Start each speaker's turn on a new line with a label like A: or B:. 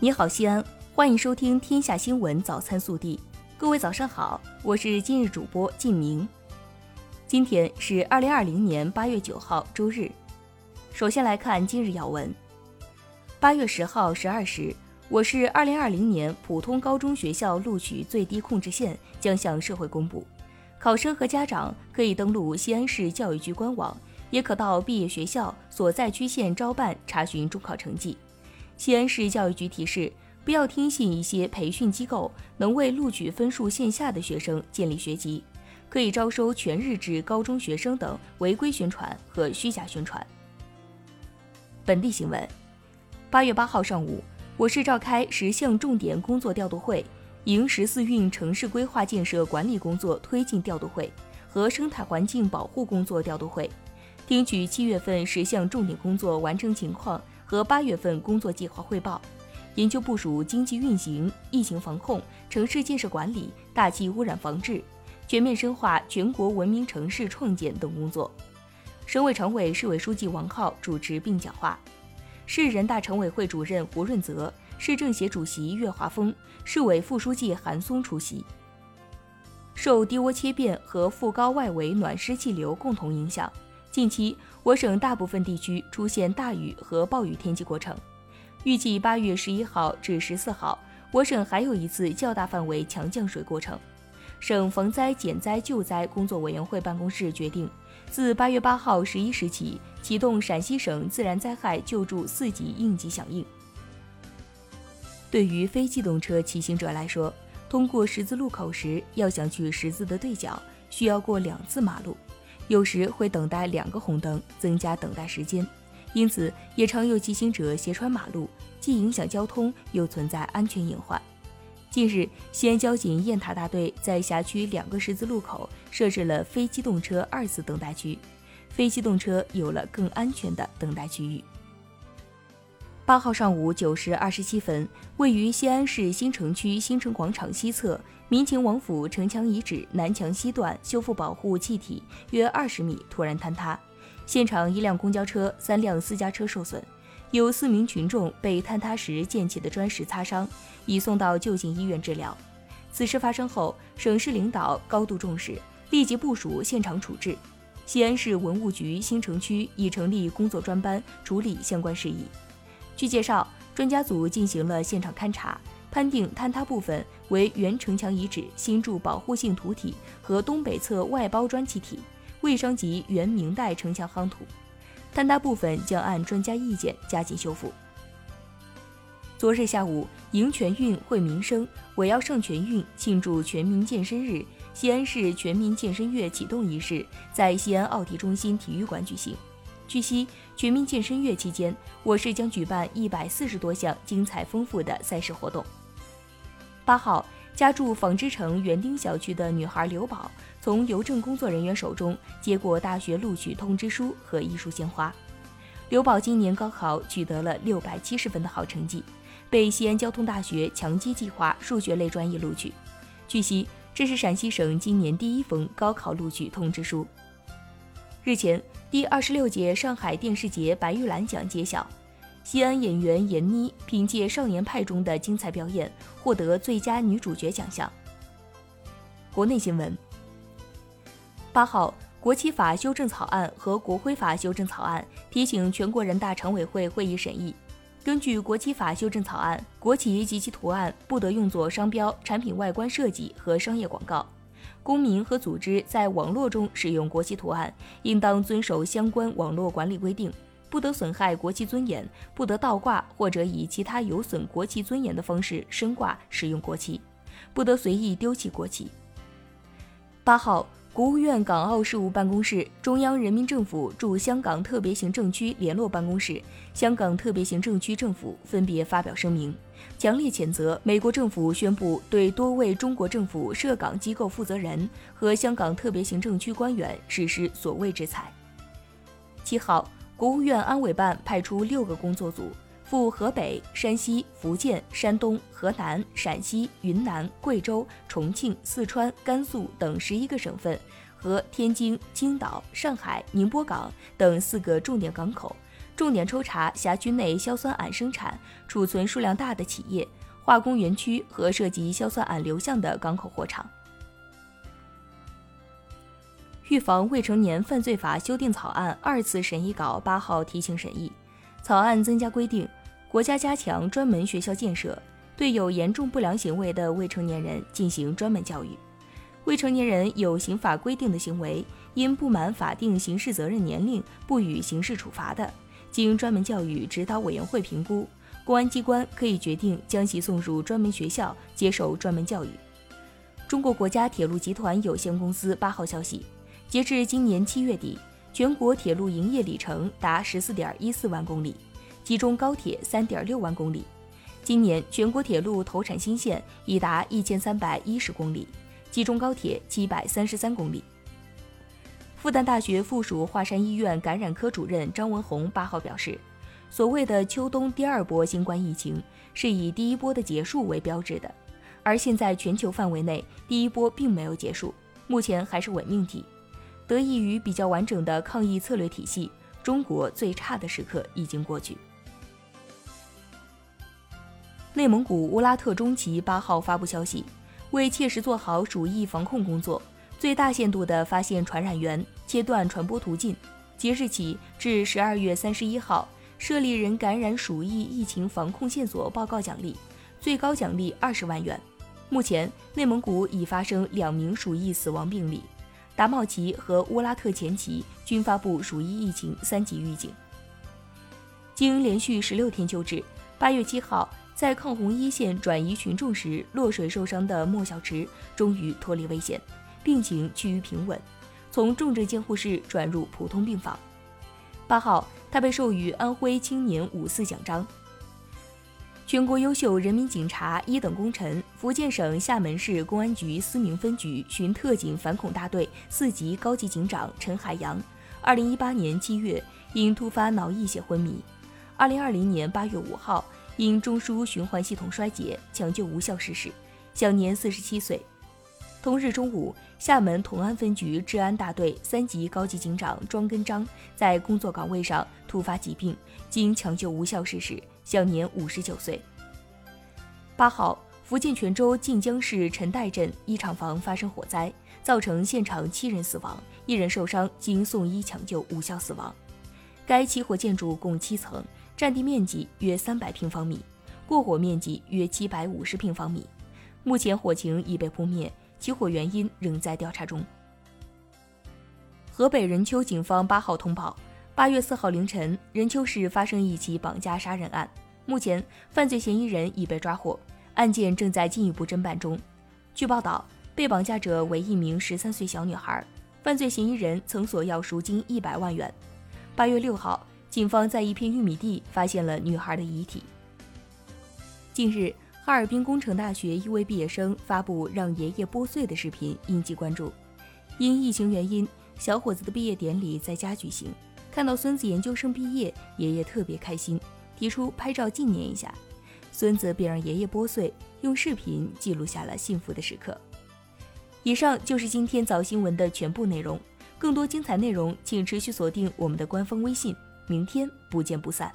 A: 你好，西安，欢迎收听《天下新闻早餐速递》。各位早上好，我是今日主播靳明。今天是二零二零年八月九号，周日。首先来看今日要闻。八月十号十二时，我市二零二零年普通高中学校录取最低控制线将向社会公布，考生和家长可以登录西安市教育局官网，也可到毕业学校所在区县招办查询中考成绩。西安市教育局提示，不要听信一些培训机构能为录取分数线下的学生建立学籍，可以招收全日制高中学生等违规宣传和虚假宣传。本地新闻：八月八号上午，我市召开十项重点工作调度会、迎十四运城市规划建设管理工作推进调度会和生态环境保护工作调度会，听取七月份十项重点工作完成情况。和八月份工作计划汇报，研究部署经济运行、疫情防控、城市建设管理、大气污染防治，全面深化全国文明城市创建等工作。省委常委、市委书记王浩主持并讲话，市人大常委会主任胡润泽、市政协主席岳华峰、市委副书记韩松出席。受低涡切变和副高外围暖湿气流共同影响。近期，我省大部分地区出现大雨和暴雨天气过程。预计八月十一号至十四号，我省还有一次较大范围强降水过程。省防灾减灾救灾工作委员会办公室决定，自八月八号十一时起启动陕西省自然灾害救助四级应急响应。对于非机动车骑行者来说，通过十字路口时，要想去十字的对角，需要过两次马路。有时会等待两个红灯，增加等待时间，因此也常有骑行者斜穿马路，既影响交通，又存在安全隐患。近日，西安交警雁塔大队在辖区两个十字路口设置了非机动车二次等待区，非机动车有了更安全的等待区域。八号上午九时二十七分，位于西安市新城区新城广场西侧民勤王府城墙遗址南墙西段修复保护气体约二十米突然坍塌，现场一辆公交车、三辆私家车受损，有四名群众被坍塌时溅起的砖石擦伤，已送到就近医院治疗。此事发生后，省市领导高度重视，立即部署现场处置。西安市文物局新城区已成立工作专班处理相关事宜。据介绍，专家组进行了现场勘查，判定坍塌部分为原城墙遗址新筑保护性土体和东北侧外包砖砌体，未伤及原明代城墙夯土。坍塌部分将按专家意见加紧修复。昨日下午，迎全运会民生，我要上全运庆祝全民健身日，西安市全民健身月启动仪式在西安奥体中心体育馆举行。据悉，全民健身月期间，我市将举办一百四十多项精彩丰富的赛事活动。八号，家住纺织城园丁小区的女孩刘宝，从邮政工作人员手中接过大学录取通知书和一束鲜花。刘宝今年高考取得了六百七十分的好成绩，被西安交通大学强基计划数学类专业录取。据悉，这是陕西省今年第一封高考录取通知书。日前，第二十六届上海电视节白玉兰奖揭晓，西安演员闫妮凭借《少年派》中的精彩表演获得最佳女主角奖项。国内新闻：八号，国旗法修正草案和国徽法修正草案提请全国人大常委会会议审议。根据国旗法修正草案，国旗及其图案不得用作商标、产品外观设计和商业广告。公民和组织在网络中使用国旗图案，应当遵守相关网络管理规定，不得损害国旗尊严，不得倒挂或者以其他有损国旗尊严的方式升挂使用国旗，不得随意丢弃国旗。八号。国务院港澳事务办公室、中央人民政府驻香港特别行政区联络办公室、香港特别行政区政府分别发表声明，强烈谴责美国政府宣布对多位中国政府涉港机构负责人和香港特别行政区官员实施所谓制裁。七号，国务院安委办派出六个工作组。赴河北、山西、福建、山东、河南、陕西、云南、贵州、重庆、四川、甘肃等十一个省份和天津、青岛、上海、宁波港等四个重点港口，重点抽查辖区内硝酸铵生产、储存数量大的企业、化工园区和涉及硝酸铵流向的港口货场。预防未成年犯罪法修订草案二次审议稿八号提请审议，草案增加规定，国家加强专门学校建设，对有严重不良行为的未成年人进行专门教育。未成年人有刑法规定的行为，因不满法定刑事责任年龄不予刑事处罚的，经专门教育指导委员会评估，公安机关可以决定将其送入专门学校接受专门教育。中国国家铁路集团有限公司八号消息。截至今年七月底，全国铁路营业里程达十四点一四万公里，其中高铁三点六万公里。今年全国铁路投产新线已达一千三百一十公里，其中高铁七百三十三公里。复旦大学附属华山医院感染科主任张文宏八号表示，所谓的秋冬第二波新冠疫情是以第一波的结束为标志的，而现在全球范围内第一波并没有结束，目前还是伪命题。得益于比较完整的抗疫策略体系，中国最差的时刻已经过去。内蒙古乌拉特中旗八号发布消息，为切实做好鼠疫防控工作，最大限度地发现传染源，切断传播途径，即日起至十二月三十一号，设立人感染鼠疫疫情防控线索报告奖励，最高奖励二十万元。目前，内蒙古已发生两名鼠疫死亡病例。达茂旗和乌拉特前旗均发布鼠疫疫情三级预警。经连续十六天救治，八月七号在抗洪一线转移群众时落水受伤的莫小池终于脱离危险，病情趋于平稳，从重症监护室转入普通病房。八号，他被授予安徽青年五四奖章。全国优秀人民警察一等功臣，福建省厦门市公安局思明分局巡特警反恐大队四级高级警长陈海洋，二零一八年七月因突发脑溢血昏迷，二零二零年八月五号因中枢循环系统衰竭抢救无效逝世，享年四十七岁。同日中午，厦门同安分局治安大队三级高级警长庄根章在工作岗位上突发疾病，经抢救无效逝世。享年五十九岁。八号，福建泉州晋江市陈埭镇一厂房发生火灾，造成现场七人死亡，一人受伤，经送医抢救无效死亡。该起火建筑共七层，占地面积约三百平方米，过火面积约七百五十平方米。目前火情已被扑灭，起火原因仍在调查中。河北任丘警方八号通报。八月四号凌晨，任丘市发生一起绑架杀人案，目前犯罪嫌疑人已被抓获，案件正在进一步侦办中。据报道，被绑架者为一名十三岁小女孩，犯罪嫌疑人曾索要赎金一百万元。八月六号，警方在一片玉米地发现了女孩的遗体。近日，哈尔滨工程大学一位毕业生发布让爷爷剥碎的视频，引起关注。因疫情原因，小伙子的毕业典礼在家举行。看到孙子研究生毕业，爷爷特别开心，提出拍照纪念一下。孙子便让爷爷剥碎，用视频记录下了幸福的时刻。以上就是今天早新闻的全部内容，更多精彩内容请持续锁定我们的官方微信。明天不见不散。